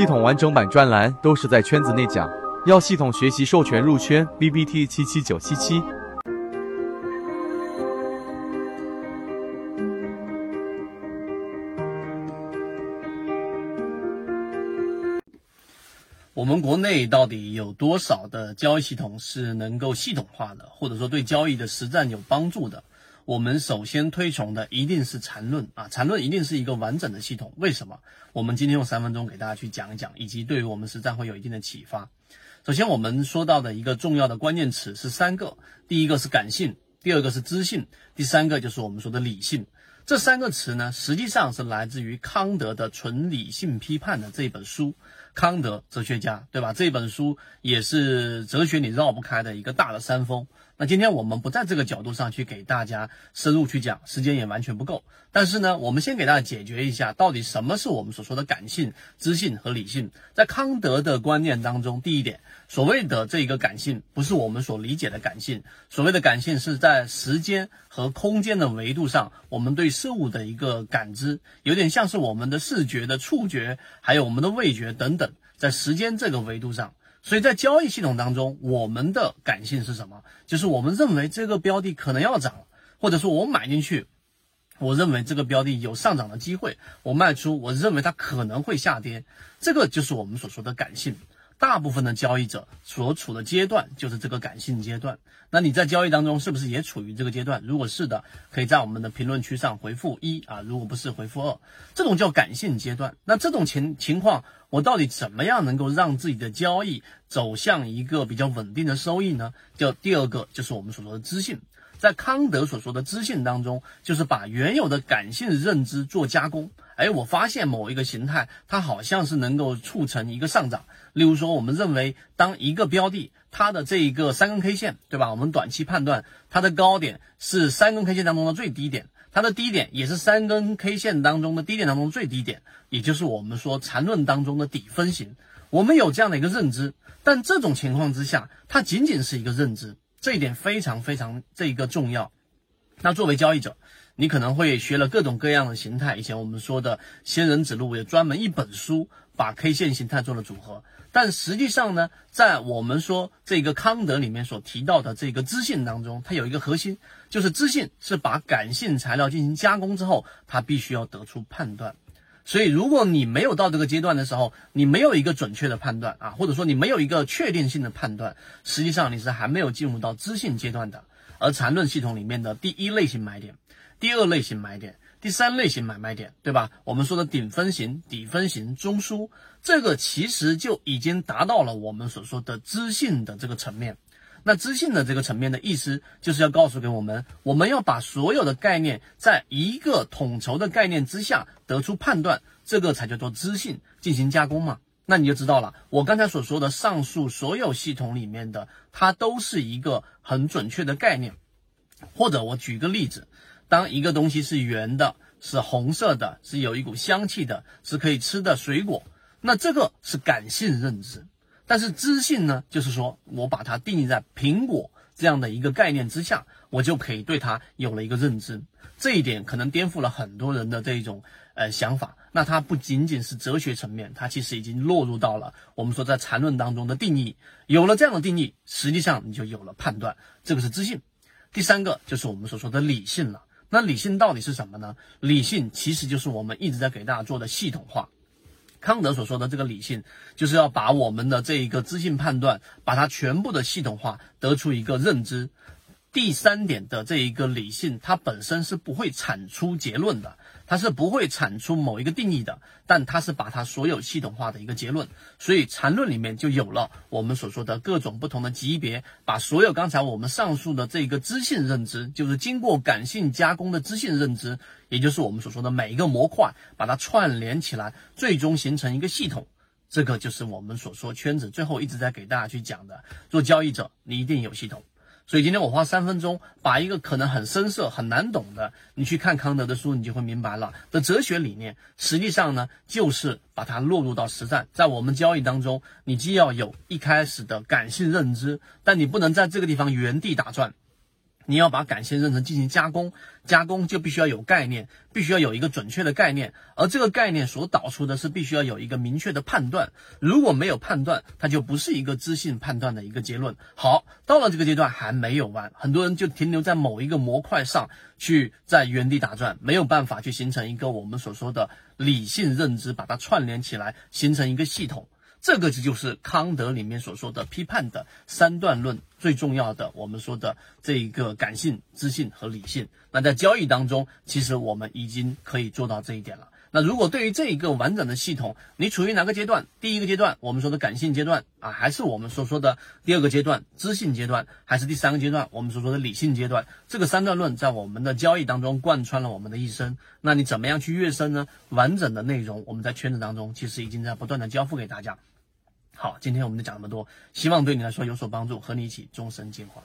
系统完整版专栏都是在圈子内讲，要系统学习授权入圈，B B T 七七九七七。我们国内到底有多少的交易系统是能够系统化的，或者说对交易的实战有帮助的？我们首先推崇的一定是缠论啊，缠论一定是一个完整的系统。为什么？我们今天用三分钟给大家去讲一讲，以及对于我们实战会有一定的启发。首先，我们说到的一个重要的关键词是三个，第一个是感性，第二个是知性，第三个就是我们说的理性。这三个词呢，实际上是来自于康德的《纯理性批判》的这本书。康德哲学家，对吧？这本书也是哲学里绕不开的一个大的山峰。那今天我们不在这个角度上去给大家深入去讲，时间也完全不够。但是呢，我们先给大家解决一下，到底什么是我们所说的感性、知性和理性。在康德的观念当中，第一点，所谓的这个感性，不是我们所理解的感性。所谓的感性，是在时间和空间的维度上，我们对事物的一个感知，有点像是我们的视觉的触觉，还有我们的味觉等等，在时间这个维度上。所以在交易系统当中，我们的感性是什么？就是我们认为这个标的可能要涨，或者说我买进去，我认为这个标的有上涨的机会；我卖出，我认为它可能会下跌。这个就是我们所说的感性。大部分的交易者所处的阶段就是这个感性阶段。那你在交易当中是不是也处于这个阶段？如果是的，可以在我们的评论区上回复一啊；如果不是，回复二。这种叫感性阶段。那这种情情况，我到底怎么样能够让自己的交易走向一个比较稳定的收益呢？叫第二个，就是我们所说的知性。在康德所说的知性当中，就是把原有的感性认知做加工。哎，我发现某一个形态，它好像是能够促成一个上涨。例如说，我们认为当一个标的它的这一个三根 K 线，对吧？我们短期判断它的高点是三根 K 线当中的最低点，它的低点也是三根 K 线当中的低点当中最低点，也就是我们说缠论当中的底分型。我们有这样的一个认知，但这种情况之下，它仅仅是一个认知。这一点非常非常这一个重要。那作为交易者，你可能会学了各种各样的形态。以前我们说的仙人指路，有专门一本书把 K 线形态做了组合。但实际上呢，在我们说这个康德里面所提到的这个知性当中，它有一个核心，就是知性是把感性材料进行加工之后，它必须要得出判断。所以，如果你没有到这个阶段的时候，你没有一个准确的判断啊，或者说你没有一个确定性的判断，实际上你是还没有进入到知性阶段的。而缠论系统里面的第一类型买点、第二类型买点、第三类型买卖点，对吧？我们说的顶分型、底分型、中枢，这个其实就已经达到了我们所说的知性的这个层面。那知性的这个层面的意思，就是要告诉给我们，我们要把所有的概念在一个统筹的概念之下得出判断，这个才叫做知性进行加工嘛。那你就知道了，我刚才所说的上述所有系统里面的，它都是一个很准确的概念。或者我举个例子，当一个东西是圆的，是红色的，是有一股香气的，是可以吃的水果，那这个是感性认知。但是知性呢，就是说我把它定义在苹果这样的一个概念之下，我就可以对它有了一个认知。这一点可能颠覆了很多人的这一种呃想法。那它不仅仅是哲学层面，它其实已经落入到了我们说在缠论当中的定义。有了这样的定义，实际上你就有了判断，这个是知性。第三个就是我们所说的理性了。那理性到底是什么呢？理性其实就是我们一直在给大家做的系统化。康德所说的这个理性，就是要把我们的这一个知性判断，把它全部的系统化，得出一个认知。第三点的这一个理性，它本身是不会产出结论的。它是不会产出某一个定义的，但它是把它所有系统化的一个结论，所以缠论里面就有了我们所说的各种不同的级别，把所有刚才我们上述的这个知性认知，就是经过感性加工的知性认知，也就是我们所说的每一个模块，把它串联起来，最终形成一个系统，这个就是我们所说圈子最后一直在给大家去讲的，做交易者你一定有系统。所以今天我花三分钟，把一个可能很深涩、很难懂的，你去看康德的书，你就会明白了的哲学理念。实际上呢，就是把它落入到实战，在我们交易当中，你既要有一开始的感性认知，但你不能在这个地方原地打转。你要把感性认知进行加工，加工就必须要有概念，必须要有一个准确的概念，而这个概念所导出的是必须要有一个明确的判断。如果没有判断，它就不是一个知性判断的一个结论。好，到了这个阶段还没有完，很多人就停留在某一个模块上去，在原地打转，没有办法去形成一个我们所说的理性认知，把它串联起来，形成一个系统。这个就是康德里面所说的批判的三段论最重要的，我们说的这一个感性、知性和理性。那在交易当中，其实我们已经可以做到这一点了。那如果对于这一个完整的系统，你处于哪个阶段？第一个阶段，我们说的感性阶段啊，还是我们所说的第二个阶段知性阶段，还是第三个阶段我们所说的理性阶段？这个三段论在我们的交易当中贯穿了我们的一生。那你怎么样去跃升呢？完整的内容，我们在圈子当中其实已经在不断的交付给大家。好，今天我们就讲这么多，希望对你来说有所帮助，和你一起终身进化。